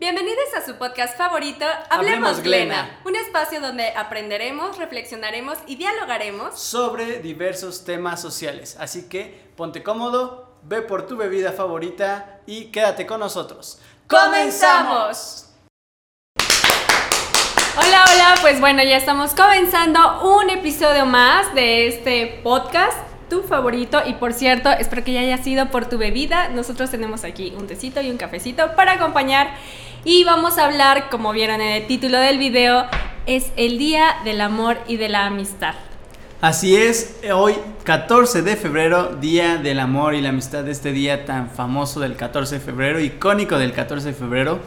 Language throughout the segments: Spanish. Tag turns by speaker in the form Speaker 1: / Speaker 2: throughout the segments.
Speaker 1: Bienvenidos a su podcast favorito, Hablemos,
Speaker 2: Hablemos
Speaker 1: Glena,
Speaker 2: Glena.
Speaker 1: un espacio donde aprenderemos, reflexionaremos y dialogaremos.
Speaker 2: sobre diversos temas sociales. Así que ponte cómodo, ve por tu bebida favorita y quédate con nosotros.
Speaker 1: ¡Comenzamos! Hola, hola, pues bueno, ya estamos comenzando un episodio más de este podcast, tu favorito. Y por cierto, espero que ya haya sido por tu bebida. Nosotros tenemos aquí un tecito y un cafecito para acompañar. Y vamos a hablar, como vieron en el título del video, es el Día del Amor y de la Amistad.
Speaker 2: Así es, hoy 14 de febrero, Día del Amor y la Amistad, este día tan famoso del 14 de febrero, icónico del 14 de febrero.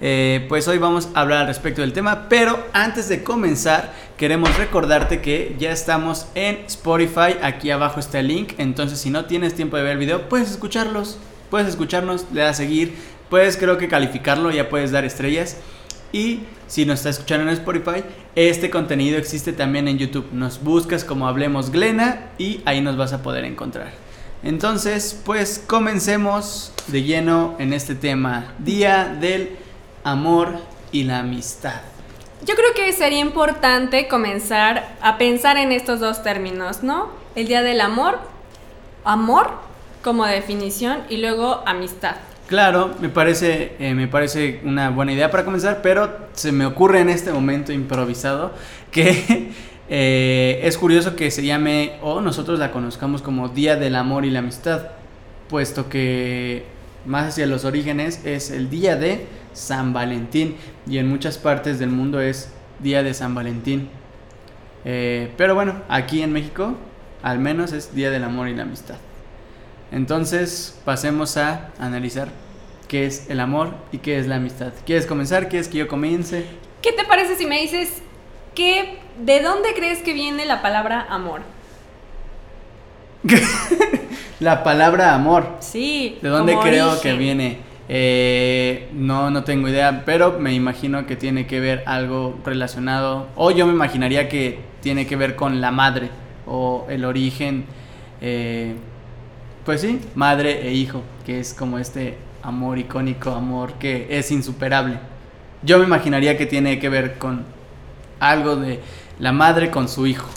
Speaker 2: Eh, pues hoy vamos a hablar al respecto del tema, pero antes de comenzar queremos recordarte que ya estamos en Spotify, aquí abajo está el link, entonces si no tienes tiempo de ver el video, puedes escucharlos, puedes escucharnos, le das a seguir, puedes creo que calificarlo, ya puedes dar estrellas. Y si nos estás escuchando en Spotify, este contenido existe también en YouTube. Nos buscas como Hablemos Glena y ahí nos vas a poder encontrar. Entonces, pues comencemos de lleno en este tema, Día del Amor y la Amistad.
Speaker 1: Yo creo que sería importante comenzar a pensar en estos dos términos, ¿no? El Día del Amor, amor como definición y luego amistad.
Speaker 2: Claro, me parece, eh, me parece una buena idea para comenzar, pero se me ocurre en este momento improvisado que eh, es curioso que se llame o nosotros la conozcamos como Día del Amor y la Amistad, puesto que más hacia los orígenes es el día de San Valentín y en muchas partes del mundo es Día de San Valentín. Eh, pero bueno, aquí en México al menos es Día del Amor y la Amistad. Entonces pasemos a analizar qué es el amor y qué es la amistad. ¿Quieres comenzar? ¿Quieres que yo comience?
Speaker 1: ¿Qué te parece si me dices que, de dónde crees que viene la palabra amor?
Speaker 2: La palabra amor.
Speaker 1: Sí.
Speaker 2: ¿De dónde creo
Speaker 1: origen.
Speaker 2: que viene? Eh, no, no tengo idea, pero me imagino que tiene que ver algo relacionado, o yo me imaginaría que tiene que ver con la madre, o el origen, eh, pues sí, madre e hijo, que es como este amor icónico, amor que es insuperable. Yo me imaginaría que tiene que ver con algo de la madre con su hijo.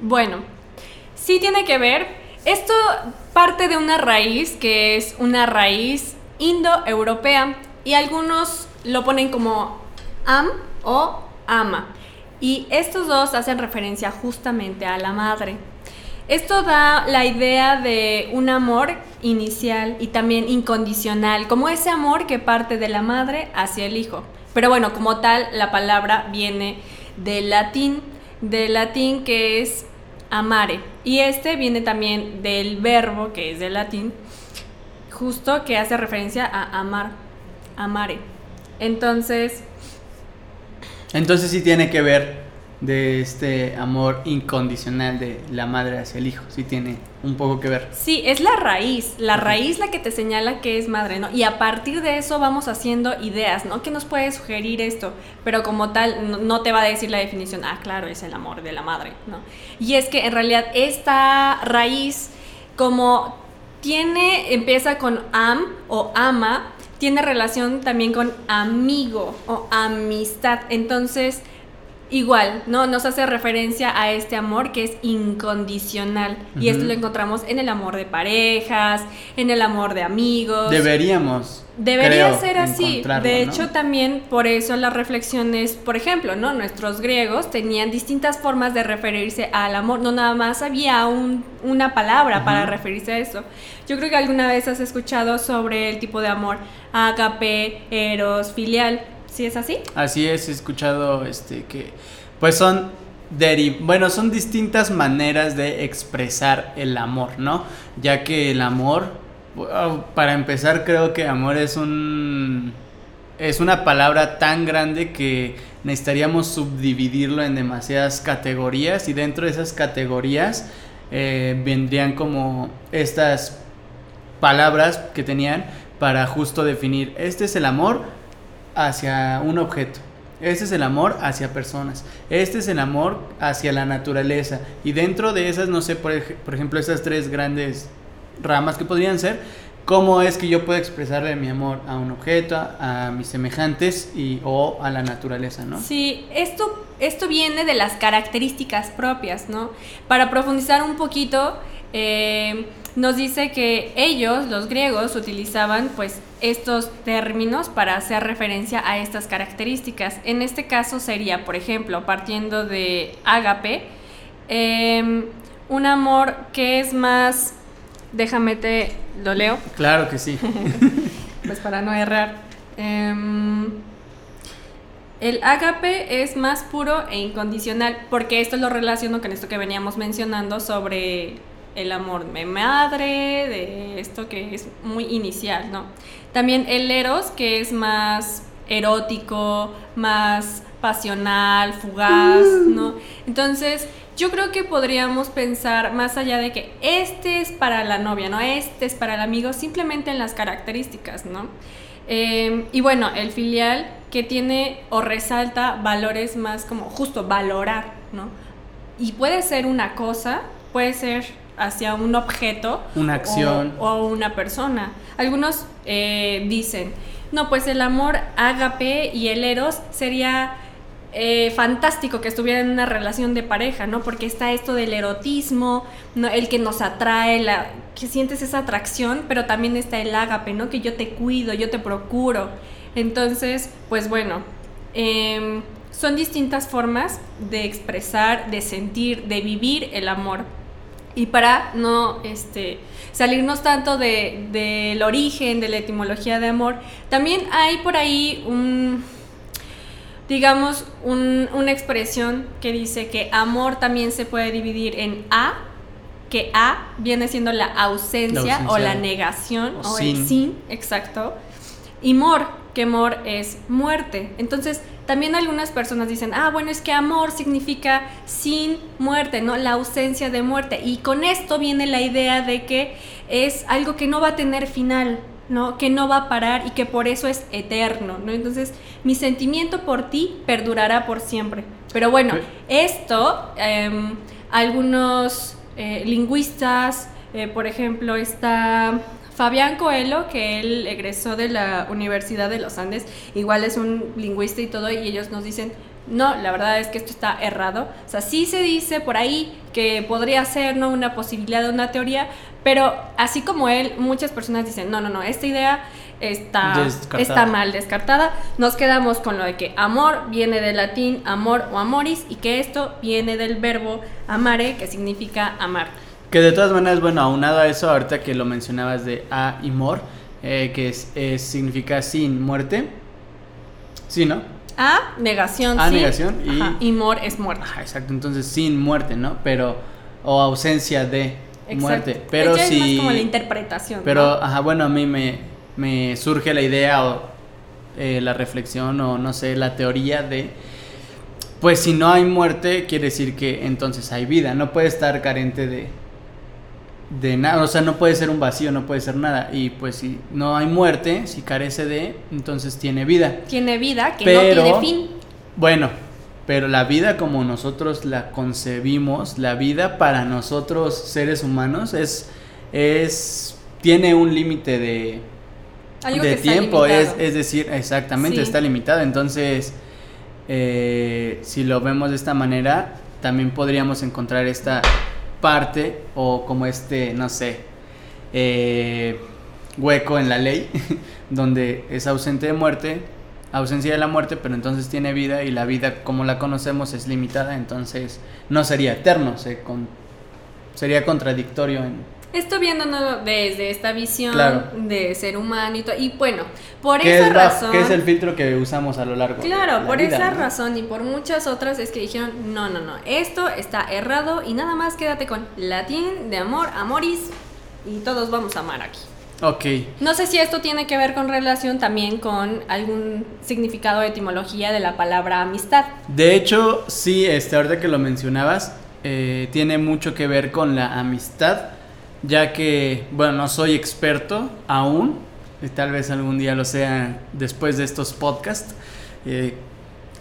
Speaker 1: Bueno, sí tiene que ver. Esto parte de una raíz que es una raíz indoeuropea y algunos lo ponen como am o ama. Y estos dos hacen referencia justamente a la madre. Esto da la idea de un amor inicial y también incondicional, como ese amor que parte de la madre hacia el hijo. Pero bueno, como tal, la palabra viene del latín, del latín que es amare. Y este viene también del verbo que es del latín, justo que hace referencia a amar, amare. Entonces,
Speaker 2: Entonces sí tiene que ver de este amor incondicional de la madre hacia el hijo, sí tiene un poco que ver.
Speaker 1: Sí, es la raíz, la raíz la que te señala que es madre, ¿no? Y a partir de eso vamos haciendo ideas, ¿no? ¿Qué nos puede sugerir esto? Pero como tal, no, no te va a decir la definición, ah, claro, es el amor de la madre, ¿no? Y es que en realidad esta raíz, como tiene, empieza con am o ama, tiene relación también con amigo o amistad. Entonces, Igual, ¿no? Nos hace referencia a este amor que es incondicional. Y esto lo encontramos en el amor de parejas, en el amor de amigos.
Speaker 2: Deberíamos.
Speaker 1: Debería
Speaker 2: creo,
Speaker 1: ser así. De
Speaker 2: ¿no?
Speaker 1: hecho, también por eso las reflexiones, por ejemplo, ¿no? Nuestros griegos tenían distintas formas de referirse al amor. No nada más había un- una palabra para referirse a eso. Yo creo que alguna vez has escuchado sobre el tipo de amor agape, eros, filial. ¿Sí es así?
Speaker 2: Así es, he escuchado este que pues son bueno, son distintas maneras de expresar el amor, ¿no? Ya que el amor para empezar creo que amor es un es una palabra tan grande que necesitaríamos subdividirlo en demasiadas categorías y dentro de esas categorías eh, vendrían como estas palabras que tenían para justo definir este es el amor hacia un objeto. Este es el amor hacia personas. Este es el amor hacia la naturaleza. Y dentro de esas, no sé, por, por ejemplo, esas tres grandes ramas que podrían ser, cómo es que yo puedo expresarle mi amor a un objeto, a, mis semejantes y, o a la naturaleza, ¿no?
Speaker 1: Sí, esto, esto viene de las características propias, ¿no? Para profundizar un poquito, eh, nos dice que ellos, los griegos, utilizaban pues estos términos para hacer referencia a estas características. En este caso sería, por ejemplo, partiendo de ágape, em, un amor que es más Déjame te lo leo.
Speaker 2: Claro que sí.
Speaker 1: pues para no errar. Em, el ágape es más puro e incondicional, porque esto lo relaciono con esto que veníamos mencionando sobre el amor de madre, de esto que es muy inicial, ¿no? También el eros, que es más erótico, más pasional, fugaz, ¿no? Entonces, yo creo que podríamos pensar más allá de que este es para la novia, ¿no? Este es para el amigo, simplemente en las características, ¿no? Em, y bueno, el filial que tiene o resalta valores más como justo valorar, ¿no? Y puede ser una cosa, puede ser hacia un objeto.
Speaker 2: Una acción.
Speaker 1: O, una persona. Algunos eh, dicen, no, pues el amor ágape y el eros sería eh, fantástico que estuviera en una relación de pareja, ¿no? Porque está esto del erotismo, ¿no? el que nos atrae, la, que sientes esa atracción, pero también está el ágape, ¿no? Que yo te cuido, yo te procuro. Entonces, pues bueno, em, son distintas formas de expresar, de sentir, de vivir el amor. Y para no este, salirnos tanto del de, origen, de la etimología de amor, también hay por ahí un, digamos, una expresión que dice que amor también se puede dividir en A, que A viene siendo la ausencia, o la negación o, el sin, exacto, y mor, que mor es muerte. Entonces, también algunas personas dicen, ah, bueno, es que amor significa sin muerte, ¿no? La ausencia de muerte. Y con esto viene la idea de que es algo que no va a tener final, ¿no? Que no va a parar y que por eso es eterno, ¿no? Entonces, mi sentimiento por ti perdurará por siempre. Pero bueno, esto, em, algunos eh, lingüistas, eh, por ejemplo, está Fabián Coelho, que él egresó de la Universidad de los Andes, igual es un lingüista y todo, y ellos nos dicen, no, la verdad es que esto está errado. O sea, sí se dice por ahí que podría ser ¿no? una posibilidad de una teoría, pero así como él, muchas personas dicen, no, no, no, esta idea está, está mal descartada. Nos quedamos con lo de que amor viene del latín amor o amoris y que esto viene del verbo amare, que significa amar.
Speaker 2: Que de todas maneras, bueno, aunado a eso, ahorita que lo mencionabas de a y mor, eh, que es, significa sin muerte. Sí, ¿no?
Speaker 1: A, negación,
Speaker 2: A, negación
Speaker 1: y... y mor es muerte.
Speaker 2: Ajá, exacto, entonces sin muerte, ¿no? Pero, o ausencia de muerte. Pero si...
Speaker 1: Es como la interpretación.
Speaker 2: Pero, ajá, bueno, a mí me, me surge la idea o eh, la reflexión o no sé, la teoría de... Pues si no hay muerte, quiere decir que entonces hay vida. No puede estar carente de, de nada, o sea, no puede ser un vacío, no puede ser nada. Y pues si no hay muerte, si carece de, entonces tiene vida.
Speaker 1: Tiene vida que no tiene fin.
Speaker 2: Bueno, pero la vida como nosotros la concebimos, la vida para nosotros seres humanos es, es tiene un límite de, de tiempo, es, es, decir, exactamente, está limitado. Entonces, eh, si lo vemos de esta manera, también podríamos encontrar esta parte o como este, no sé, eh, hueco en la ley, donde es ausente de muerte, ausencia de la muerte, pero entonces tiene vida y la vida como la conocemos es limitada, entonces no sería eterno, se sería contradictorio en,
Speaker 1: esto viéndonos desde esta visión de ser humano y todo. Y bueno, por esa razón.
Speaker 2: ¿Qué es el filtro que usamos a lo largo
Speaker 1: Claro, por esa razón y por muchas otras es que dijeron: no, no, no, esto está errado y nada más quédate con latín de amor, amoris y todos vamos a amar aquí.
Speaker 2: Ok.
Speaker 1: No sé si esto tiene que ver con relación también con algún significado de etimología de la palabra amistad.
Speaker 2: De hecho, sí, este, ahorita que lo mencionabas, eh, tiene mucho que ver con la amistad ya que, bueno, no soy experto aún, y tal vez algún día lo sea después de estos podcasts, eh,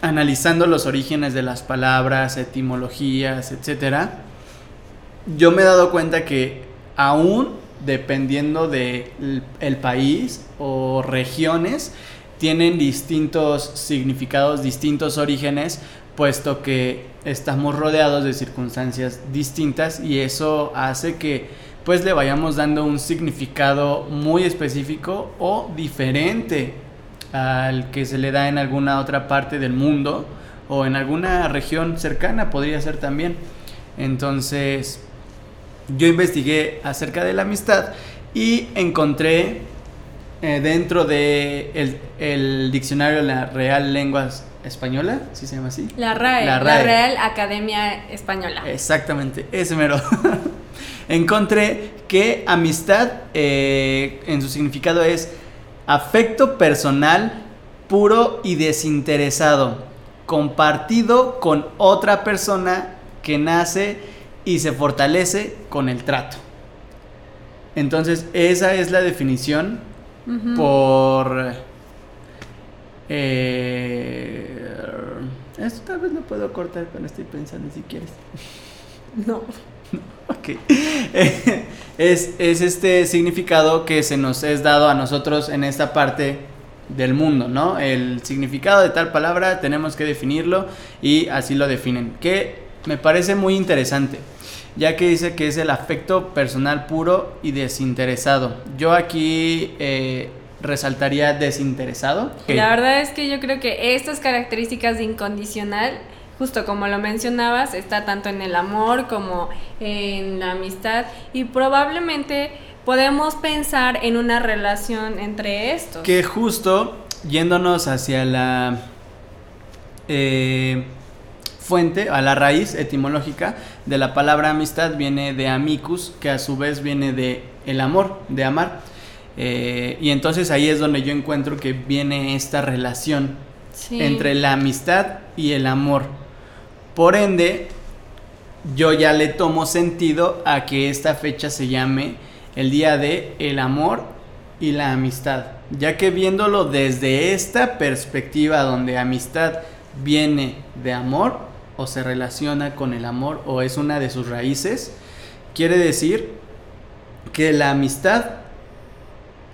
Speaker 2: analizando los orígenes de las palabras, etimologías, etc. Yo me he dado cuenta que aún dependiendo de el país o regiones, tienen distintos significados, distintos orígenes, puesto que estamos rodeados de circunstancias distintas y eso hace que pues le vayamos dando un significado muy específico o diferente al que se le da en alguna otra parte del mundo o en alguna región cercana podría ser también. Entonces, yo investigué acerca de la amistad y encontré eh, dentro de diccionario de la Real Lenguas Española, ¿sí se llama así?
Speaker 1: La RAE, la, Real Academia Española.
Speaker 2: Exactamente, ese mero. Encontré que amistad eh, en su significado es afecto personal puro y desinteresado, compartido con otra persona que nace y se fortalece con el trato. Entonces, esa es la definición por... Eh, esto tal vez lo puedo cortar cuando estoy pensando si quieres.
Speaker 1: No.
Speaker 2: ok. es, es este significado que se nos es dado a nosotros en esta parte del mundo, ¿no? El significado de tal palabra tenemos que definirlo y así lo definen. Que me parece muy interesante ya que dice que es el afecto personal puro y desinteresado. Yo aquí eh, resaltaría desinteresado.
Speaker 1: La verdad es que yo creo que estas características de incondicional, justo como lo mencionabas, está tanto en el amor como en la amistad y probablemente podemos pensar en una relación entre estos.
Speaker 2: Que justo yéndonos hacia la... Eh, fuente, a la raíz etimológica de la palabra amistad viene de amicus, que a su vez viene de el amor, de amar. Eh, y entonces ahí es donde yo encuentro que viene esta relación entre la amistad y el amor. Por ende, yo ya le tomo sentido a que esta fecha se llame el día de el amor y la amistad, ya que viéndolo desde esta perspectiva donde amistad viene de amor, o se relaciona con el amor o es una de sus raíces, quiere decir que la amistad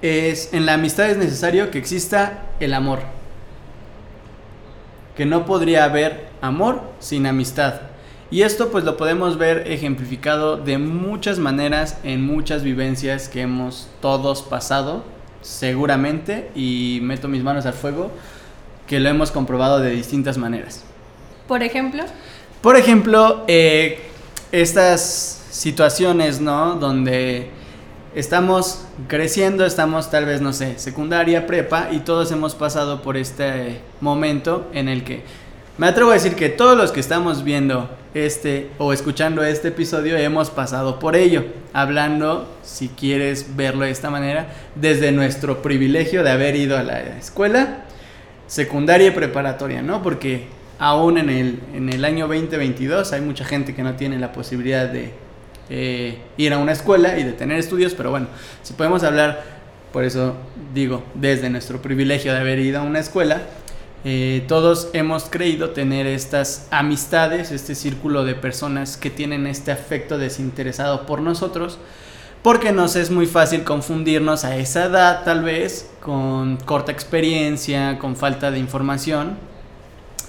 Speaker 2: es, en la amistad es necesario que exista el amor. Que no podría haber amor sin amistad. Y esto pues lo podemos ver ejemplificado de muchas maneras en muchas vivencias que hemos todos pasado, seguramente, y meto mis manos al fuego, que lo hemos comprobado de distintas maneras.
Speaker 1: Por ejemplo.
Speaker 2: Por ejemplo, eh, estas situaciones, ¿no? Donde estamos creciendo, estamos tal vez, no sé, secundaria, prepa, y todos hemos pasado por este momento en el que me atrevo a decir que todos los que estamos viendo este o escuchando este episodio hemos pasado por ello, hablando, si quieres verlo de esta manera, desde nuestro privilegio de haber ido a la escuela secundaria y preparatoria, ¿no? Porque aún en el, en el año 2022 hay mucha gente que no tiene la posibilidad de eh, ir a una escuela y de tener estudios, pero bueno, si podemos hablar, por eso digo, desde nuestro privilegio de haber ido a una escuela, eh, todos hemos creído tener estas amistades, este círculo de personas que tienen este afecto desinteresado por nosotros, porque nos es muy fácil confundirnos a esa edad tal vez, con corta experiencia, con falta de información,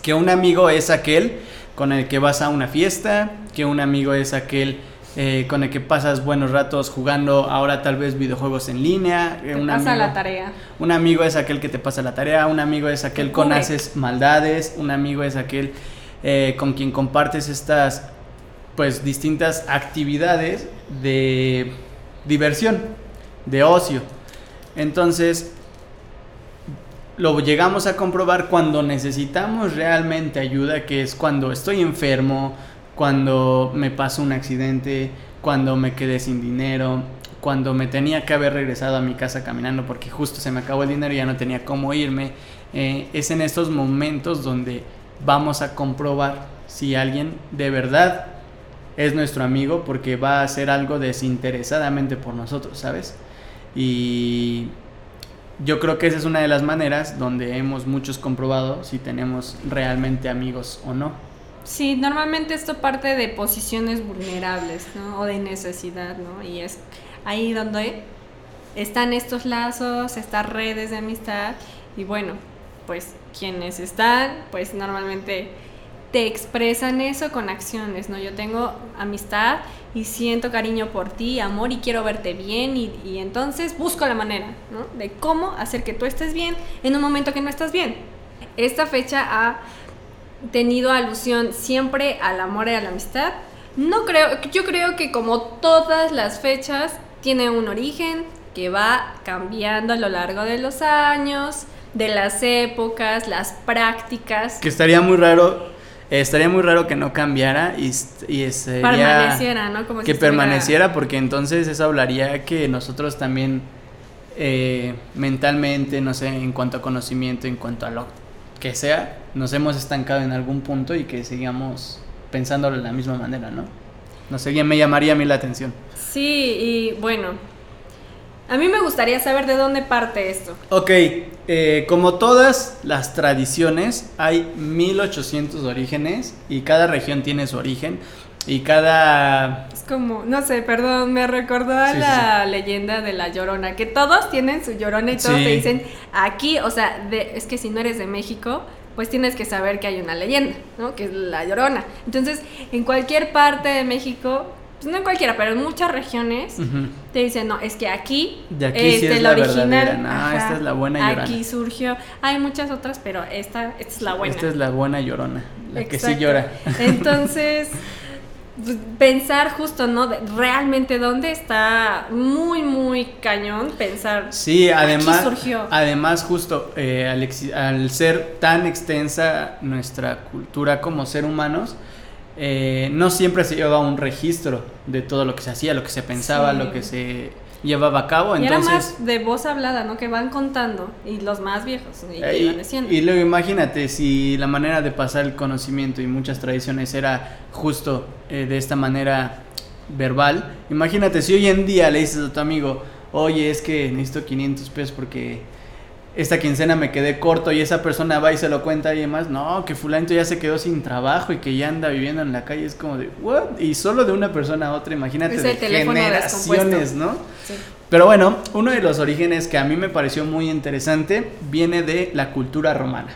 Speaker 2: que un amigo es aquel con el que vas a una fiesta, que un amigo es aquel eh, con el que pasas buenos ratos jugando ahora tal vez videojuegos en línea.
Speaker 1: Eh, te pasa la tarea.
Speaker 2: Un amigo es aquel que te pasa la tarea, un amigo es aquel con haces maldades, un amigo es aquel eh, con quien compartes estas pues distintas actividades de diversión, de ocio. Entonces, lo llegamos a comprobar cuando necesitamos realmente ayuda, que es cuando estoy enfermo, cuando me pasó un accidente, cuando me quedé sin dinero, cuando me tenía que haber regresado a mi casa caminando porque justo se me acabó el dinero y ya no tenía cómo irme. Eh, es en estos momentos donde vamos a comprobar si alguien de verdad es nuestro amigo porque va a hacer algo desinteresadamente por nosotros, ¿sabes? Y yo creo que esa es una de las maneras donde hemos muchos comprobado si tenemos realmente amigos o no.
Speaker 1: Sí, normalmente esto parte de posiciones vulnerables, ¿no? O de necesidad, ¿no? Y es ahí donde están estos lazos, estas redes de amistad y bueno, pues quienes están, pues normalmente te expresan eso con acciones, ¿no? Yo tengo amistad y siento cariño por ti, amor y quiero verte bien y, y, entonces busco la manera, ¿no? De cómo hacer que tú estés bien en un momento que no estás bien. Esta fecha ha tenido alusión siempre al amor y a la amistad. No creo, yo creo que como todas las fechas tiene un origen que va cambiando a lo largo de los años, de las épocas, las prácticas.
Speaker 2: Que estaría muy raro, eh, estaría muy raro que no cambiara y, y sería,
Speaker 1: permaneciera, ¿no?
Speaker 2: Como que permaneciera porque entonces eso hablaría que nosotros también eh, mentalmente, no sé, en cuanto a conocimiento, en cuanto a lo que sea, nos hemos estancado en algún punto y que sigamos pensándolo de la misma manera, ¿no? No sé, me llamaría a mí la atención.
Speaker 1: Sí, y bueno, a mí me gustaría saber de dónde parte esto.
Speaker 2: Ok, eh, como todas las tradiciones, hay 1800 orígenes y cada región tiene su origen. Y cada...
Speaker 1: Es como, no sé, perdón, me recordó a la leyenda de la Llorona, que todos tienen su Llorona y todos te dicen, aquí, o sea, de, es que si no eres de México, pues tienes que saber que hay una leyenda, ¿no? Que es la Llorona. Entonces, en cualquier parte de México, pues no en cualquiera, pero en muchas regiones, te dicen, no, es que aquí,
Speaker 2: de aquí sí es, la, original. No, esta es la buena Llorona.
Speaker 1: Aquí surgió, hay muchas otras, pero esta, esta es la buena.
Speaker 2: Esta es la buena Llorona, la que sí llora.
Speaker 1: Entonces... pensar justo, ¿no? realmente dónde está muy, muy cañón pensar.
Speaker 2: Sí, además, surgió. además justo eh, al, ser tan extensa nuestra cultura como ser humanos, eh, no siempre se lleva un registro de todo lo que se hacía, lo que se pensaba, lo que se llevaba a cabo.
Speaker 1: Y entonces, era más de voz hablada, ¿no? Que van contando y los más viejos y,
Speaker 2: eh, y, luego imagínate si la manera de pasar el conocimiento y muchas tradiciones era justo eh, de esta manera verbal. Imagínate si hoy en día le dices a tu amigo, oye, es que necesito 500 pesos porque esta quincena me quedé corto y esa persona va y se lo cuenta y demás, no, que fulanito ya se quedó sin trabajo y que ya anda viviendo en la calle, es como de, ¿what? Y solo de una persona a otra, imagínate, de generaciones, ¿no? Pero bueno, uno de los orígenes que a mí me pareció muy interesante viene de la cultura romana.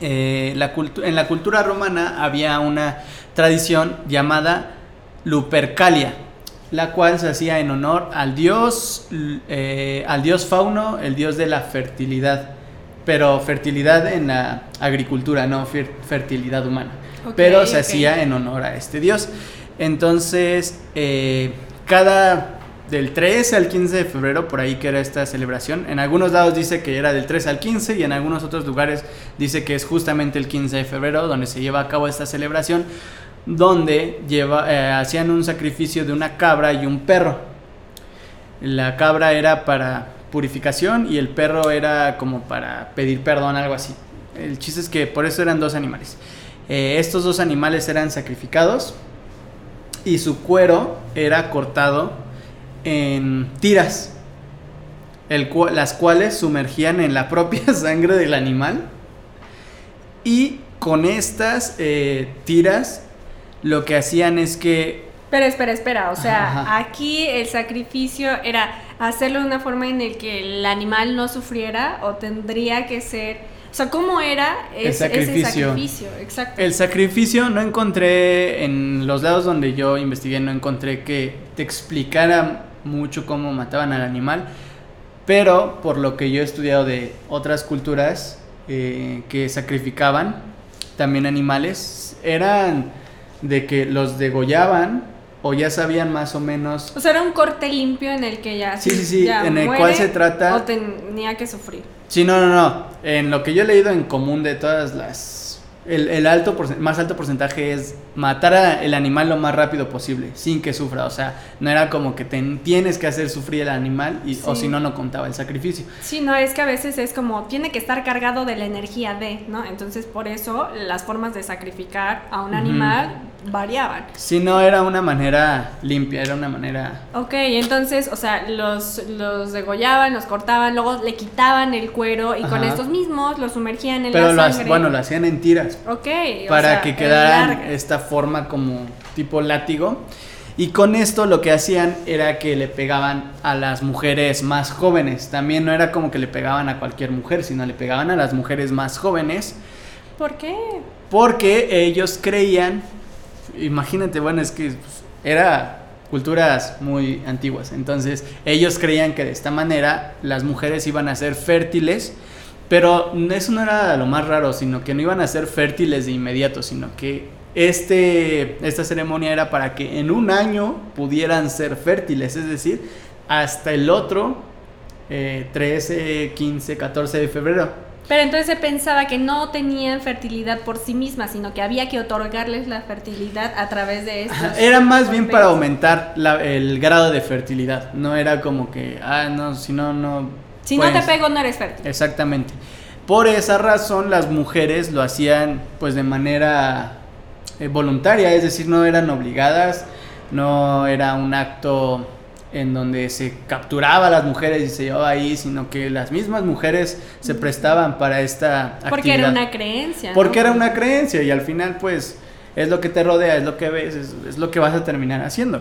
Speaker 2: Eh, la en la cultura romana había una tradición llamada Lupercalia, la cual se hacía en honor al dios, eh, al dios Fauno, el dios de la fertilidad, pero fertilidad en la agricultura, no fertilidad humana, pero se hacía en honor a este dios. Entonces, eh, cada del 13 al 15 de febrero, por ahí que era esta celebración. En algunos lados dice que era del 13 al 15 y en algunos otros lugares dice que es justamente el 15 de febrero donde se lleva a cabo esta celebración donde eh, hacían un sacrificio de una cabra y un perro. La cabra era para purificación y el perro era como para pedir perdón, algo así. El chiste es que por eso eran dos animales. Eh, estos dos animales eran sacrificados y su cuero era cortado en tiras, las cuales sumergían en la propia sangre del animal y con estas eh, tiras lo que hacían es que...
Speaker 1: Pero espera, espera, o sea, aquí el sacrificio era hacerlo de una forma en el que el animal no sufriera o tendría que ser... O sea, ¿cómo era
Speaker 2: el sacrificio. Exacto. El sacrificio no encontré, en los lados donde yo investigué, no encontré que te explicara mucho cómo mataban al animal, pero por lo que yo he estudiado de otras culturas eh, que sacrificaban también animales, eran de que los degollaban o ya sabían más o menos.
Speaker 1: O sea, era un corte limpio en el que ya.
Speaker 2: Sí, sí, sí, en el cual se trata.
Speaker 1: O tenía que sufrir.
Speaker 2: Sí, no, no, no. En lo que yo he leído en común de todas las. El, alto más alto porcentaje es matar al animal lo más rápido posible, sin que sufra. O sea, no era como que tienes que hacer sufrir el animal y, o si no, no contaba el sacrificio.
Speaker 1: Sí, no, es que a veces es como, tiene que estar cargado de la energía de, ¿no? Entonces, por eso las formas de sacrificar a un animal variaban.
Speaker 2: Si no era una manera limpia, era una manera...
Speaker 1: Ok, entonces, o sea, los, los degollaban, los cortaban, luego le quitaban el cuero y con estos mismos los sumergían en
Speaker 2: Pero
Speaker 1: la sangre.
Speaker 2: bueno, lo hacían en tiras.
Speaker 1: Ok. o
Speaker 2: para
Speaker 1: sea,
Speaker 2: que quedara esta forma como tipo látigo. Y con esto lo que hacían era que le pegaban a las mujeres más jóvenes. También no era como que le pegaban a cualquier mujer, sino le pegaban a las mujeres más jóvenes.
Speaker 1: ¿Por qué?
Speaker 2: Porque ellos creían, imagínate, bueno, es que pues, era culturas muy antiguas. Entonces ellos creían que de esta manera las mujeres iban a ser fértiles. Pero eso no era lo más raro, sino que no iban a ser fértiles de inmediato, sino que este, esta ceremonia era para que en un año pudieran ser fértiles, es decir, hasta el otro eh, 13, 15, 14 de febrero.
Speaker 1: Pero entonces se pensaba que no tenían fertilidad por sí mismas, sino que había que otorgarles la fertilidad a través de estos.
Speaker 2: Ajá, Era más bien para aumentar la- el grado de fertilidad. No era como que, ah, no, si no, no.
Speaker 1: Si no te pego, no eres fértil.
Speaker 2: Exactamente. Por esa razón, las mujeres lo hacían, pues, de manera eh, voluntaria, es decir, no eran obligadas, no era un acto en donde se capturaba a las mujeres y se llevaba ahí, sino que las mismas mujeres se prestaban para esta
Speaker 1: Porque era
Speaker 2: actividad.
Speaker 1: una creencia. ¿no?
Speaker 2: Porque era una creencia y al final pues es lo que te rodea, es lo que ves, es, es lo que vas a terminar haciendo.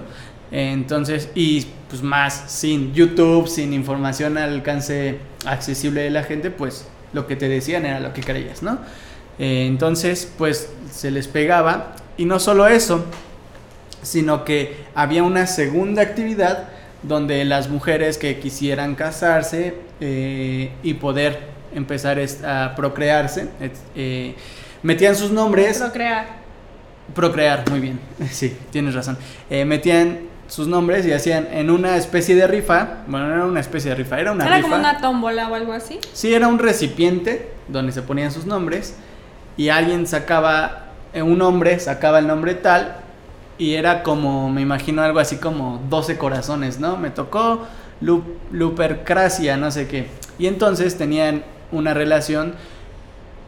Speaker 2: Entonces, y pues más sin YouTube, sin información al alcance accesible de la gente, pues lo que te decían era lo que creías, ¿no? Eh, entonces, pues se les pegaba y no solo eso, sino que había una segunda actividad donde las mujeres que quisieran casarse eh, y poder empezar a procrearse, eh, metían sus nombres,
Speaker 1: Procrear.
Speaker 2: procrear, muy bien, sí, tienes razón, Eh, metían sus nombres y hacían en una especie de rifa, bueno, no era una especie de rifa, era una
Speaker 1: Era
Speaker 2: rifa.
Speaker 1: como una tómbola o algo así.
Speaker 2: Sí, era un recipiente donde se ponían sus nombres y alguien sacaba, un hombre sacaba el nombre tal y era como, me imagino algo así como 12 corazones, ¿no? Me tocó Lu- Lupercracia, no sé qué. Y entonces tenían una relación,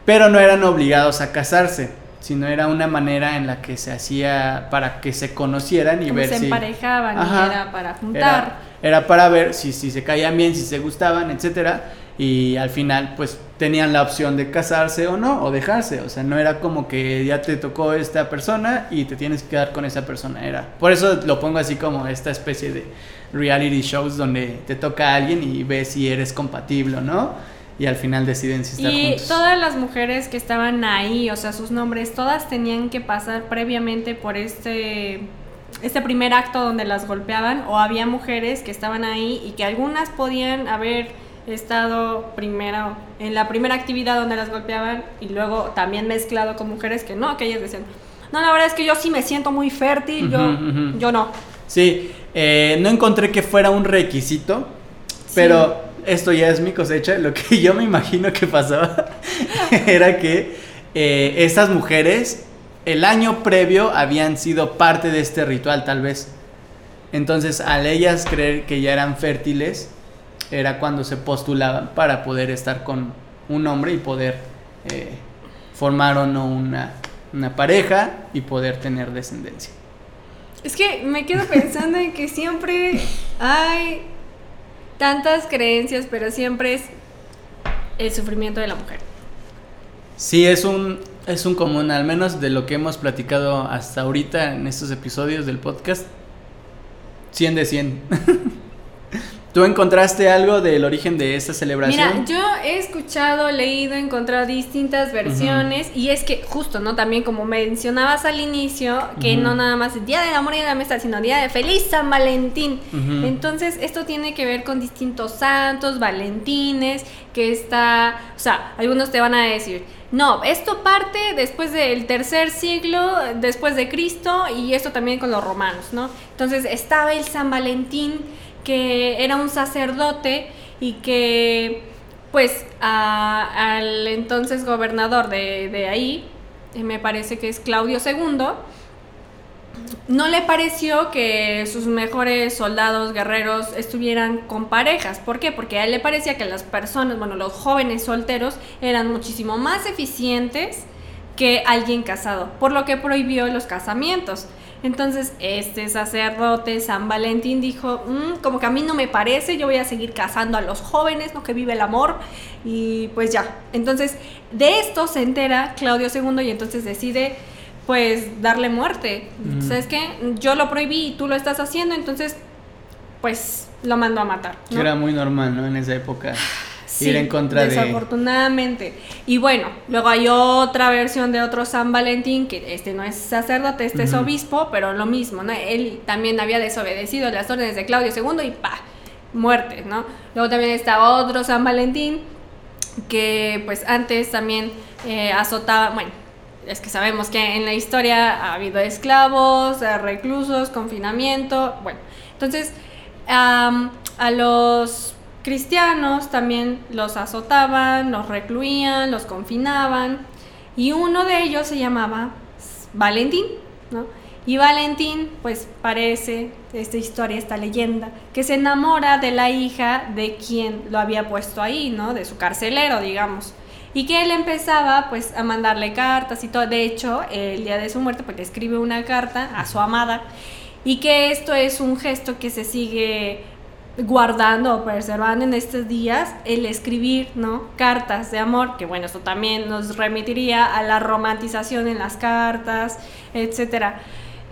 Speaker 2: pero no eran obligados a casarse, sino era una manera en la que se hacía para que se conocieran y
Speaker 1: Como
Speaker 2: ver
Speaker 1: se
Speaker 2: si...
Speaker 1: emparejaban
Speaker 2: Ajá.
Speaker 1: y era para juntar.
Speaker 2: Era, era para ver si, si se caían bien, si se gustaban, etcétera. Y al final, pues tenían la opción de casarse o no, o dejarse. O sea, no era como que ya te tocó esta persona y te tienes que quedar con esa persona. Era. Por eso lo pongo así como esta especie de reality shows donde te toca a alguien y ves si eres compatible o no. Y al final deciden si estar
Speaker 1: Y
Speaker 2: juntos.
Speaker 1: todas las mujeres que estaban ahí, o sea, sus nombres, todas tenían que pasar previamente por este, este primer acto donde las golpeaban, o había mujeres que estaban ahí y que algunas podían haber estado primero en la primera actividad donde las golpeaban y luego también mezclado con mujeres que no, que ellas decían, no, la verdad es que yo sí me siento muy fértil, yo, yo no.
Speaker 2: Sí, eh, no encontré que fuera un requisito, pero esto ya es mi cosecha. Lo que yo me imagino que pasaba era que eh, estas mujeres el año previo habían sido parte de este ritual, tal vez. Entonces, al ellas creer que ya eran fértiles, era cuando se postulaban para poder estar con un hombre y poder eh, formar o no una, una pareja y poder tener descendencia.
Speaker 1: Es que me quedo pensando en que siempre hay tantas creencias, pero siempre es el sufrimiento de la mujer.
Speaker 2: Sí, es un, es un común, al menos de lo que hemos platicado hasta ahorita en estos episodios del podcast. 100 de 100. ¿Tú encontraste algo del origen de esta celebración?
Speaker 1: Mira, yo he escuchado, leído, encontrado distintas versiones y es que justo, ¿no? También como mencionabas al inicio, que no nada más el Día del Amor y la Amistad, sino Día de Feliz San Valentín. Entonces, esto tiene que ver con distintos santos, valentines, que está, o sea, algunos te van a decir, no, esto parte después del tercer siglo, después de Cristo, y esto también con los romanos, ¿no? Entonces, estaba el San Valentín, que era un sacerdote y que, pues, al entonces gobernador de, de ahí, eh, me parece que es Claudio II, no le pareció que sus mejores soldados guerreros estuvieran con parejas. ¿Por qué? Porque a él le parecía que las personas, bueno, los jóvenes solteros eran muchísimo más eficientes que alguien casado, por lo que prohibió los casamientos. Entonces, este sacerdote San Valentín dijo, "Mm, como que a mí no me parece, yo voy a seguir casando a los jóvenes, no que vive el amor, y pues ya. Entonces, de esto se entera Claudio II y entonces decide pues darle muerte.
Speaker 2: Mm.
Speaker 1: ¿Sabes qué? Yo lo prohibí y tú lo estás haciendo, entonces pues lo mandó a matar.
Speaker 2: Era muy normal, ¿no? En esa época.
Speaker 1: Sí,
Speaker 2: ir en contra de...
Speaker 1: desafortunadamente. Y bueno, luego hay otra versión de otro San Valentín, que este no es sacerdote, este es obispo, pero lo mismo, ¿no? Él también había desobedecido las órdenes de Claudio II y pa, muerte, ¿no? Luego también está otro San Valentín, que pues antes también eh, azotaba, bueno, es que sabemos que en la historia ha habido esclavos, eh, reclusos, confinamiento, bueno, entonces a los cristianos también los azotaban, los recluían, los confinaban y uno de ellos se llamaba Valentín, ¿no? Y Valentín, pues parece, esta historia, esta leyenda, que se enamora de la hija de quien lo había puesto ahí, ¿no? De su carcelero, digamos. Y que él empezaba, pues, a mandarle cartas y todo. De hecho, el día de su muerte, pues, le escribe una carta a su amada. Y que esto es un gesto que se sigue guardando o preservando en estos días el escribir, ¿no? Cartas de amor, que bueno, esto también nos remitiría a la romantización en las cartas, etcétera.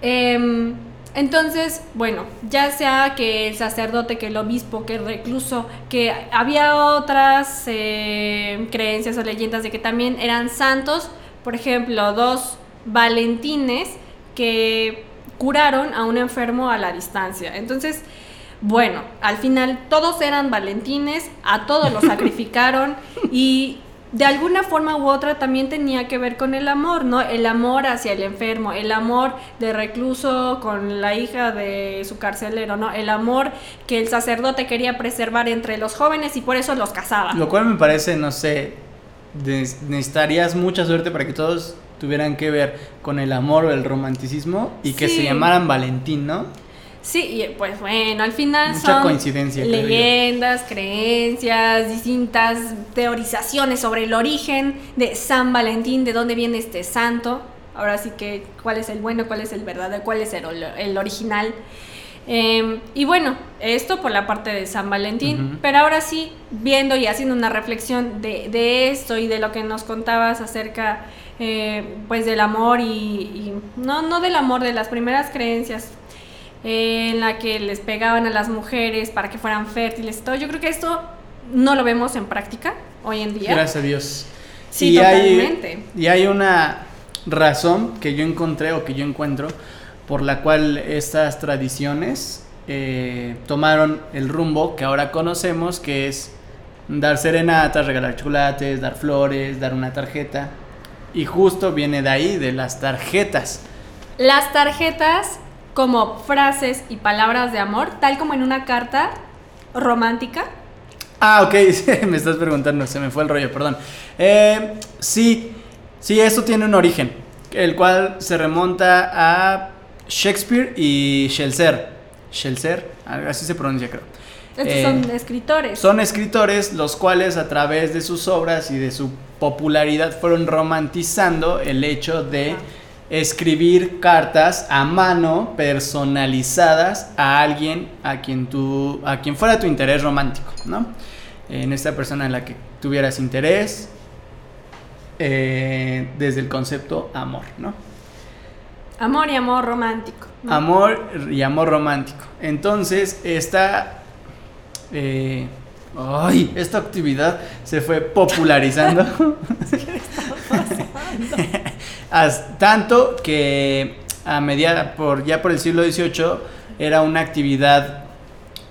Speaker 1: Em, entonces, bueno, ya sea que el sacerdote, que el obispo, que el recluso, que había otras eh, creencias o leyendas de que también eran santos, por ejemplo, dos valentines que curaron a un enfermo a la distancia. Entonces, bueno, al final todos eran valentines, a todos los sacrificaron y de alguna forma u otra también tenía que ver con el amor, ¿no? El amor hacia el enfermo, el amor de recluso con la hija de su carcelero, ¿no? El amor que el sacerdote quería preservar entre los jóvenes y por eso los casaba.
Speaker 2: Lo cual me parece, no sé, necesitarías mucha suerte para que todos tuvieran que ver con el amor o el romanticismo y que se llamaran Valentín, ¿no?
Speaker 1: Sí, y pues bueno, al final
Speaker 2: Mucha
Speaker 1: son
Speaker 2: coincidencia,
Speaker 1: leyendas, creencias, distintas teorizaciones sobre el origen de San Valentín, de dónde viene este santo. Ahora sí que cuál es el bueno, cuál es el verdadero, cuál es el, el original. Eh, y bueno, esto por la parte de San Valentín, pero ahora sí, viendo y haciendo una reflexión de, de esto y de lo que nos contabas acerca eh, pues del amor y, y- no, no del amor, de las primeras creencias eh, en la que les pegaban a las mujeres para que fueran fértiles y todo, yo creo que esto no lo vemos en práctica hoy en día.
Speaker 2: Gracias a Dios.
Speaker 1: Sí,
Speaker 2: y
Speaker 1: totalmente.
Speaker 2: Hay, y hay una razón que yo encontré o que yo encuentro por la cual estas tradiciones eh, tomaron el rumbo que ahora conocemos, que es dar serenatas, regalar chocolates, dar flores, dar una tarjeta. Y justo viene de ahí, de las tarjetas.
Speaker 1: Las tarjetas como frases y palabras de amor, tal como en una carta romántica.
Speaker 2: Ah, ok, me estás preguntando, se me fue el rollo, perdón. Eh, sí, sí, esto tiene un origen, el cual se remonta a Shakespeare y Shelser. Shelser, así se pronuncia, creo.
Speaker 1: Estos
Speaker 2: Eh,
Speaker 1: son escritores.
Speaker 2: Son escritores los cuales a través de sus obras y de su popularidad fueron romantizando el hecho de. Escribir cartas a mano personalizadas a alguien a quien tú a quien fuera tu interés romántico, ¿no? En esta persona en la que tuvieras interés eh, desde el concepto amor, ¿no?
Speaker 1: Amor y amor romántico. ¿no?
Speaker 2: Amor y amor romántico. Entonces, esta. eh, ay, esta actividad se fue popularizando. Haz- tanto que a media, por, ya por el siglo XVIII era una actividad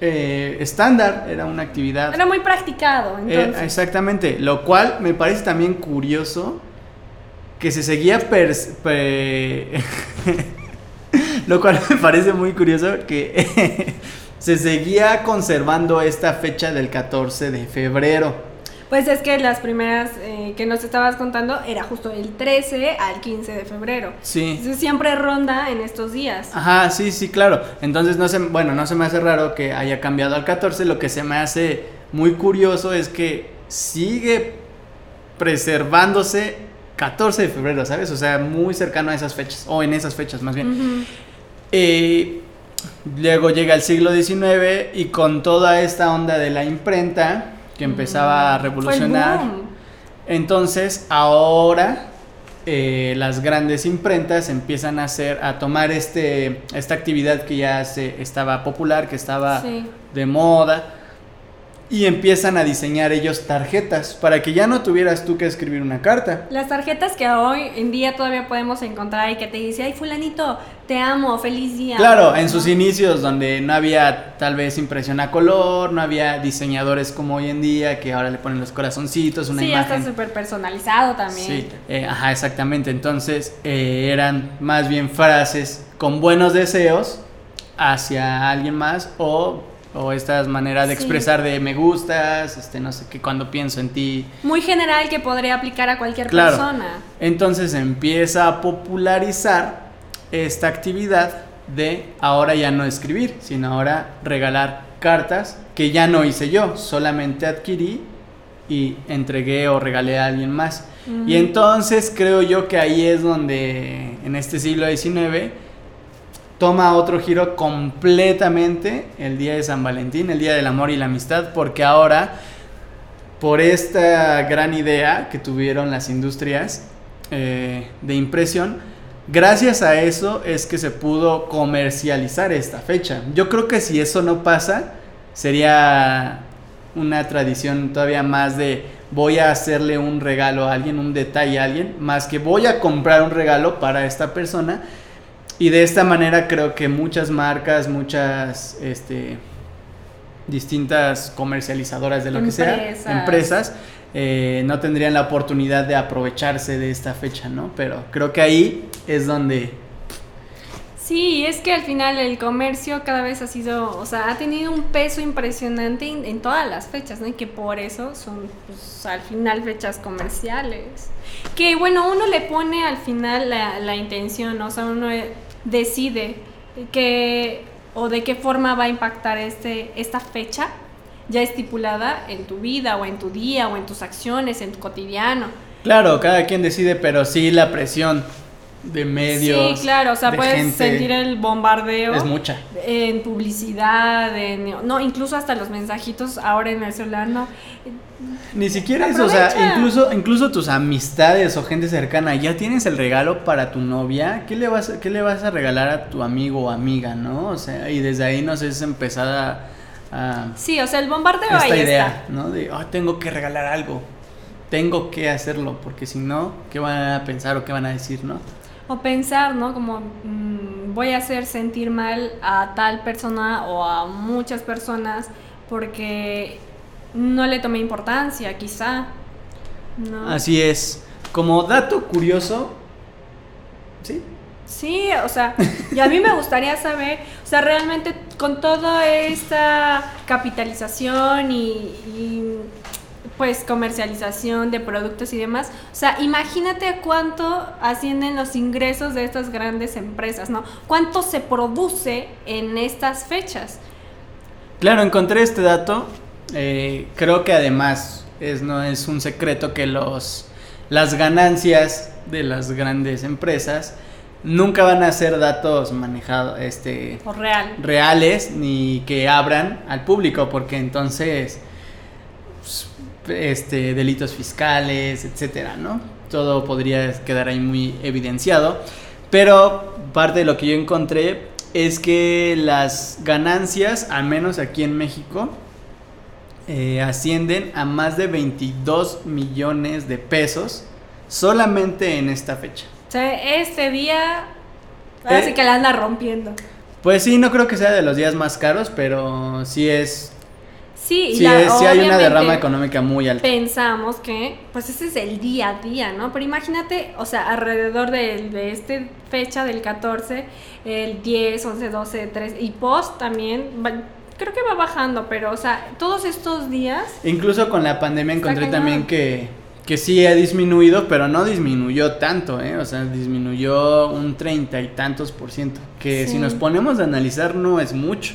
Speaker 2: eh, estándar, era una actividad
Speaker 1: Era muy practicado,
Speaker 2: eh,
Speaker 1: entonces.
Speaker 2: exactamente, lo cual me parece también curioso que se seguía pers- lo cual me parece muy curioso que se seguía conservando esta fecha del 14 de febrero.
Speaker 1: Pues es que las primeras eh, que nos estabas contando era justo el 13 al 15 de febrero.
Speaker 2: Sí.
Speaker 1: Entonces siempre ronda en estos días.
Speaker 2: Ajá, sí, sí, claro. Entonces no se, bueno, no se me hace raro que haya cambiado al 14. Lo que se me hace muy curioso es que sigue preservándose 14 de febrero, ¿sabes? O sea, muy cercano a esas fechas, o en esas fechas más bien. Eh, luego llega el siglo XIX y con toda esta onda de la imprenta que empezaba a revolucionar. Entonces, ahora eh, las grandes imprentas empiezan a hacer, a tomar este, esta actividad que ya se, estaba popular, que estaba
Speaker 1: Sí.
Speaker 2: de moda, y empiezan a diseñar ellos tarjetas para que ya no tuvieras tú que escribir una carta.
Speaker 1: Las tarjetas que hoy en día todavía podemos encontrar y que te dice, ay fulanito, te amo, feliz día.
Speaker 2: Claro, en sus inicios donde no había tal vez impresión a color, no había diseñadores como hoy en día que ahora le ponen los corazoncitos, una
Speaker 1: Sí, ya está
Speaker 2: imagen.
Speaker 1: súper personalizado también.
Speaker 2: Sí, eh, ajá, exactamente. Entonces eh, eran más bien frases con buenos deseos hacia alguien más o, o estas maneras de
Speaker 1: Sí.
Speaker 2: expresar de me gustas, este, no sé qué, cuando pienso en ti.
Speaker 1: Muy general que podría aplicar a cualquier
Speaker 2: Claro.
Speaker 1: persona.
Speaker 2: Entonces empieza a popularizar esta actividad de ahora ya no escribir, sino ahora regalar cartas que ya no hice yo, solamente adquirí y entregué o regalé a alguien más. Y entonces creo yo que ahí es donde en este siglo XIX toma otro giro completamente el día de San Valentín, el día del amor y la amistad, porque ahora por esta gran idea que tuvieron las industrias eh, de impresión, gracias a eso es que se pudo comercializar esta fecha. Yo creo que si eso no pasa, sería una tradición todavía más de voy a hacerle un regalo a alguien, un detalle a alguien, más que voy a comprar un regalo para esta persona. Y de esta manera creo que muchas marcas, muchas este, distintas comercializadoras de lo que sea,
Speaker 1: Empresas.
Speaker 2: eh, no tendrían la oportunidad de aprovecharse de esta fecha, ¿no? Pero creo que ahí es donde...
Speaker 1: Sí, es que al final el comercio cada vez ha sido, o sea, ha tenido un peso impresionante en, en todas las fechas, ¿no? Y que por eso son, pues, al final fechas comerciales. Que bueno, uno le pone al final la, la intención, o sea, uno decide que o de qué forma va a impactar este, esta fecha ya estipulada en tu vida o en tu día o en tus acciones, en tu cotidiano.
Speaker 2: Claro, cada quien decide, pero sí la presión de medios.
Speaker 1: sí, claro, o sea,
Speaker 2: de
Speaker 1: puedes
Speaker 2: gente
Speaker 1: sentir el bombardeo.
Speaker 2: Es mucha.
Speaker 1: en publicidad, en, no, incluso hasta los mensajitos ahora en el celular, no.
Speaker 2: Ni siquiera eso, o sea, incluso, incluso tus amistades o gente cercana, ya tienes el regalo para tu novia, ¿qué le vas, qué le vas a regalar a tu amigo o amiga, no? O sea, y desde ahí nos es empezada a,
Speaker 1: Sí, o sea, el bombardeo
Speaker 2: esta
Speaker 1: ahí
Speaker 2: idea,
Speaker 1: está.
Speaker 2: ¿no? De, "Ah, tengo que regalar algo, tengo que hacerlo, porque si no, ¿qué van a pensar o qué van a decir, no?
Speaker 1: O pensar, ¿no? Como mm, voy a hacer sentir mal a tal persona o a muchas personas porque no le tomé importancia, quizá. ¿no?
Speaker 2: Así es. Como dato curioso, ¿sí?
Speaker 1: Sí, o sea, y a mí me gustaría saber, o sea, realmente con toda esta capitalización y, y, pues comercialización de productos y demás, o sea, imagínate cuánto ascienden los ingresos de estas grandes empresas, ¿no? ¿Cuánto se produce en estas fechas?
Speaker 2: Claro, encontré este dato. eh, creo que además es, no es un secreto que los, las ganancias de las grandes empresas nunca van a ser datos manejados este,
Speaker 1: O real.
Speaker 2: reales ni que abran al público, porque entonces este, delitos fiscales, etcétera, ¿no? Todo podría quedar ahí muy evidenciado. Pero parte de lo que yo encontré es que las ganancias, al menos aquí en México, eh, ascienden a más de 22 millones de pesos solamente en esta fecha.
Speaker 1: O sea, este día, así
Speaker 2: Eh.
Speaker 1: que la anda rompiendo.
Speaker 2: Pues sí, no creo que sea de los días más caros, pero sí es
Speaker 1: Sí, y
Speaker 2: Sí,
Speaker 1: la-
Speaker 2: es- sí hay una derrama económica muy alta.
Speaker 1: pensamos que pues ese es el día a día, ¿no? Pero imagínate, o sea, alrededor de, de esta fecha del 14, el 10, 11, 12, 13 y post también, va- creo que va bajando, pero o sea, todos estos días,
Speaker 2: Incluso con la pandemia encontré también que, que sí ha disminuido, pero no disminuyó tanto, ¿eh? O sea, disminuyó un treinta y tantos por ciento. Que
Speaker 1: Sí.
Speaker 2: si nos ponemos a analizar no es mucho.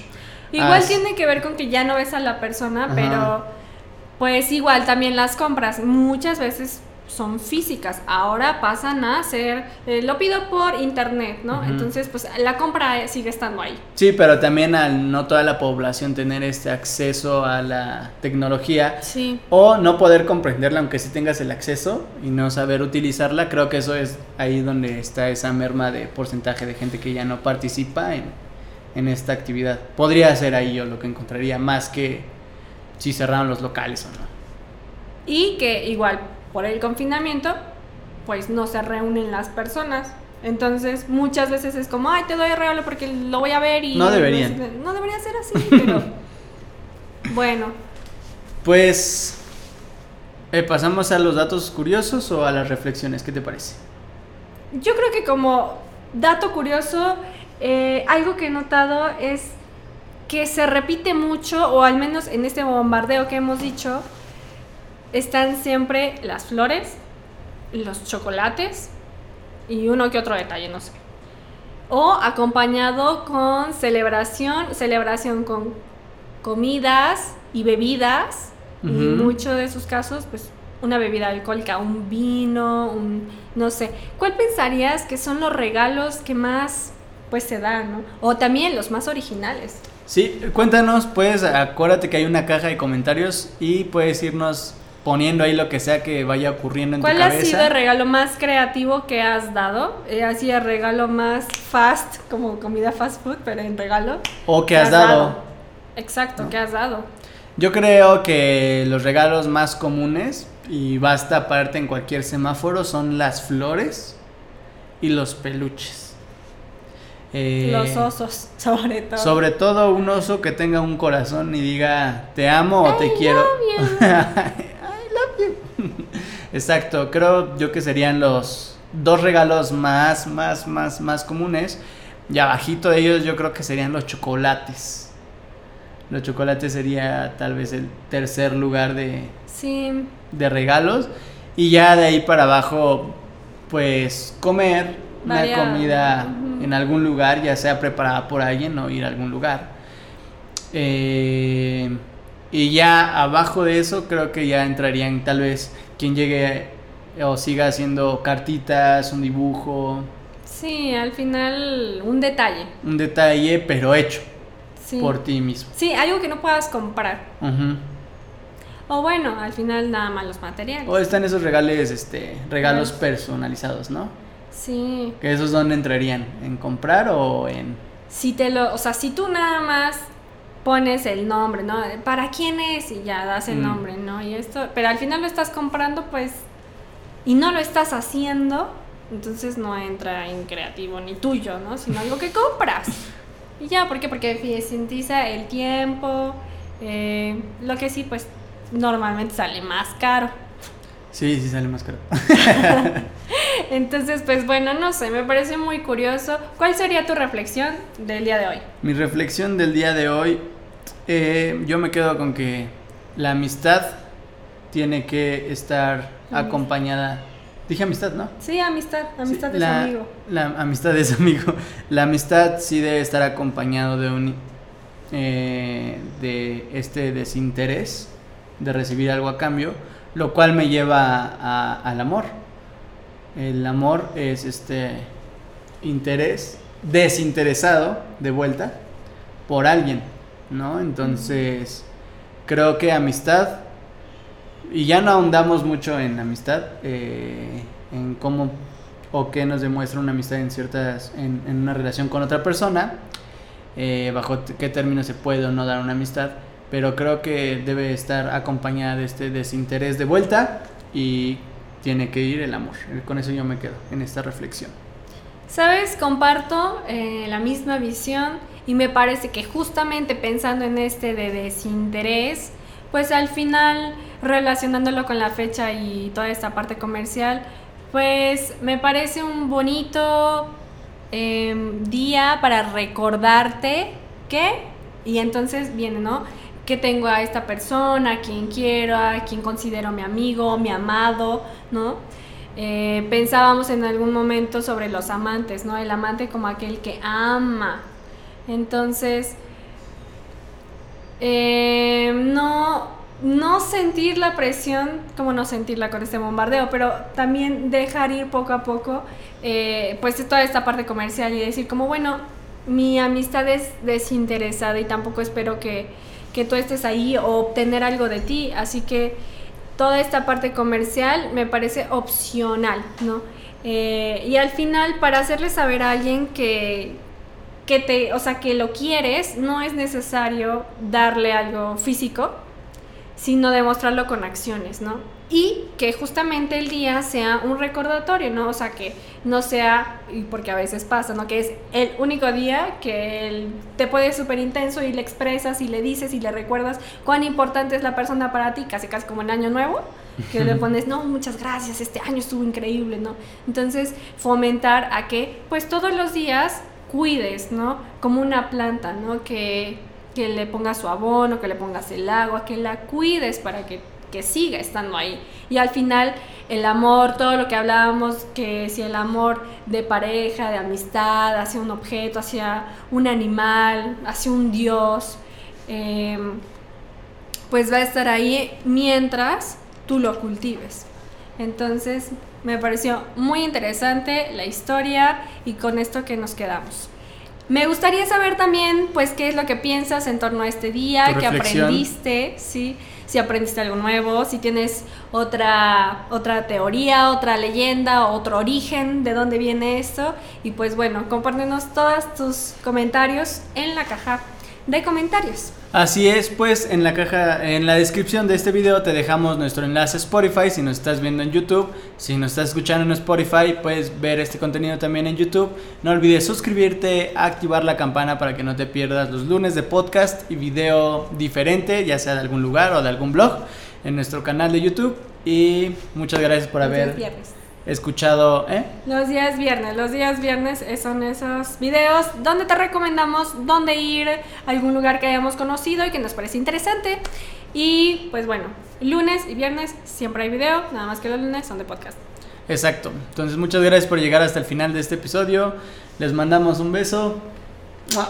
Speaker 1: Igual
Speaker 2: Ah,
Speaker 1: tiene que ver con que ya no ves a la persona,
Speaker 2: Ajá.
Speaker 1: pero pues igual también las compras, muchas veces son físicas. Ahora pasan a ser, eh, lo pido por internet, ¿no? Entonces, pues la compra sigue estando ahí.
Speaker 2: Sí, pero también al no toda la población tener este acceso a la tecnología
Speaker 1: Sí.
Speaker 2: o no poder comprenderla aunque sí tengas el acceso y no saber utilizarla, creo que eso es ahí donde está esa merma de porcentaje de gente que ya no participa en, en esta actividad. Podría ser ahí yo lo que encontraría más que si cerraron los locales o no.
Speaker 1: Y que igual por el confinamiento, pues no se reúnen las personas. Entonces, muchas veces es como, ay, te doy el regalo porque lo voy a ver y...
Speaker 2: No deberían.
Speaker 1: No debería ser así, pero... bueno,
Speaker 2: Pues eh, pasamos a los datos curiosos o a las reflexiones, ¿qué te parece?
Speaker 1: yo creo que como dato curioso, eh, algo que he notado es que se repite mucho, o al menos en este bombardeo que hemos dicho, están siempre las flores, los chocolates y uno que otro detalle, no sé. O acompañado con celebración, celebración con comidas y bebidas, y en muchos de esos casos, pues una bebida alcohólica, un vino, un no sé. ¿Cuál pensarías que son los regalos que más pues se dan, ¿no? O también los más originales.
Speaker 2: Sí, cuéntanos, pues acuérdate que hay una caja de comentarios y puedes irnos poniendo ahí lo que sea que vaya ocurriendo en tu
Speaker 1: ¿Cuál ha
Speaker 2: cabeza.
Speaker 1: sido el regalo más creativo que has dado? Eh, así el regalo más fast, como comida fast food, pero en regalo.
Speaker 2: o que has dado.
Speaker 1: Exacto,
Speaker 2: ¿No?
Speaker 1: ¿qué has dado?
Speaker 2: Yo creo que los regalos más comunes, y basta pararte en cualquier semáforo, son las flores y los peluches. Eh,
Speaker 1: Los osos, sobre todo.
Speaker 2: Sobre todo un oso que tenga un corazón y diga te amo o te quiero.
Speaker 1: you.
Speaker 2: I love you. Exacto, creo yo que serían los dos regalos más, más, más, más comunes. Y abajito de ellos yo creo que serían los chocolates. Los chocolates sería tal vez el tercer lugar de,
Speaker 1: Sí,
Speaker 2: de regalos. Y ya de ahí para abajo, pues comer una comida en algún lugar, ya sea preparada por alguien o ir a algún lugar. Eh, y ya abajo de eso creo que ya entrarían tal vez quien llegue o siga haciendo cartitas, un dibujo,
Speaker 1: sí, al final un detalle.
Speaker 2: un detalle, pero hecho
Speaker 1: Sí.
Speaker 2: por ti mismo.
Speaker 1: Sí, algo que no puedas comprar. O bueno, al final nada más los materiales.
Speaker 2: O están esos regales, este, regalos personalizados, ¿no?
Speaker 1: Sí.
Speaker 2: Que esos dónde entrarían, en comprar o en
Speaker 1: Si te lo, o sea, si tú nada más pones el nombre, ¿no? ¿Para quién es? Y ya das el
Speaker 2: Mm.
Speaker 1: nombre, ¿no? Y esto, pero al final lo estás comprando, pues, y no lo estás haciendo, entonces no entra en creativo ni tuyo, ¿no? Sino algo que compras. Y ya, ¿por qué? Porque eficientiza el tiempo, eh, lo que sí, pues, normalmente sale más caro.
Speaker 2: Sí, sí sale más caro.
Speaker 1: Entonces, pues bueno, no sé, me parece muy curioso. ¿Cuál sería tu reflexión del día de hoy?
Speaker 2: Mi reflexión del día de hoy, eh, yo me quedo con que la amistad tiene que estar
Speaker 1: Amistad.
Speaker 2: acompañada. Dije amistad, ¿no?
Speaker 1: Sí, amistad, amistad
Speaker 2: Sí,
Speaker 1: es
Speaker 2: la,
Speaker 1: amigo.
Speaker 2: La amistad es amigo. La amistad sí debe estar acompañado de un eh, de este desinterés de recibir algo a cambio, lo cual me lleva a- al amor. El amor es este interés desinteresado de vuelta por alguien, ¿no? Entonces, creo que amistad, y ya no ahondamos mucho en amistad, eh, en cómo o qué nos demuestra una amistad en ciertas, en, una relación con otra persona, eh, bajo qué términos se puede o no dar una amistad, pero creo que debe estar acompañada de este desinterés de vuelta y tiene que ir el amor. Con eso yo me quedo en esta reflexión.
Speaker 1: Sabes, comparto eh, la misma visión y me parece que justamente pensando en este de desinterés, pues al final relacionándolo con la fecha y toda esta parte comercial, pues me parece un bonito em, día para recordarte que, y entonces viene, ¿no? Que tengo a esta persona, a quien quiero, a quien considero mi amigo, mi amado, ¿no? Eh, pensábamos en algún momento sobre los amantes, ¿no? El amante como aquel que ama. Entonces, eh, no, no sentir la presión, como no sentirla con este bombardeo, pero también dejar ir poco a poco, eh, pues toda esta parte comercial y decir como, bueno, mi amistad es desinteresada y tampoco espero que, que tú estés ahí o obtener algo de ti, así que toda esta parte comercial me parece opcional, ¿no? Eh, y al final, para hacerle saber a alguien que, que te, o sea, que lo quieres, no es necesario darle algo físico, sino demostrarlo con acciones, ¿no? Y que justamente el día sea un recordatorio, ¿no? O sea, que no sea, y porque a veces pasa, ¿no? Que es el único día que él te puede súper intenso y le expresas y le dices y le recuerdas cuán importante es la persona para ti, casi casi como en Año Nuevo, que le pones, no, muchas gracias, este año estuvo increíble, ¿no? Entonces, fomentar a que, pues todos los días cuides, ¿no? Como una planta, ¿no? Que que le pongas su abono, que le pongas el agua, que la cuides para que, siga estando ahí. Y al final el amor, todo lo que hablábamos, que si el amor de pareja, de amistad, hacia un objeto, hacia un animal, hacia un dios, em, pues va a estar ahí mientras tú lo cultives. Entonces me pareció muy interesante la historia y con esto que nos quedamos. Me gustaría saber también, pues, qué es lo que piensas en torno a este día, qué aprendiste, ¿sí? si aprendiste algo nuevo, si tienes otra, otra teoría, otra leyenda, otro origen de dónde viene esto. Y pues bueno, compártenos todos tus comentarios en la caja de comentarios.
Speaker 2: Así es, pues en la caja, en la descripción de este video te dejamos nuestro enlace Spotify si nos estás viendo en YouTube. Si nos estás escuchando en Spotify, puedes ver este contenido también en YouTube. No olvides suscribirte, activar la campana para que no te pierdas los lunes de podcast y video diferente, ya sea de algún lugar o de algún blog, en nuestro canal de YouTube. Y muchas gracias por haber escuchado, ¿eh?
Speaker 1: Los días viernes, los días viernes son esos videos donde te recomendamos dónde ir, algún lugar que hayamos conocido y que nos parece interesante. Y pues bueno, lunes y viernes siempre hay video, nada más que los lunes son de podcast.
Speaker 2: Exacto. Entonces muchas gracias por llegar hasta el final de este episodio. Les mandamos un beso.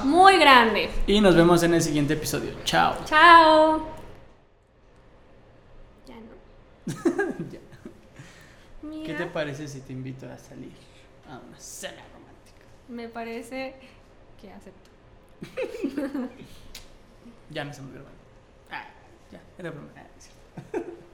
Speaker 1: Muy grande.
Speaker 2: Y nos vemos en el siguiente episodio. Chao.
Speaker 1: Chao. Ya no.
Speaker 2: ¿Qué te parece si te invito a salir a una cena romántica?
Speaker 1: Me parece que acepto.
Speaker 2: ya me estamos grabando. Ah, ya, era broma. Ah,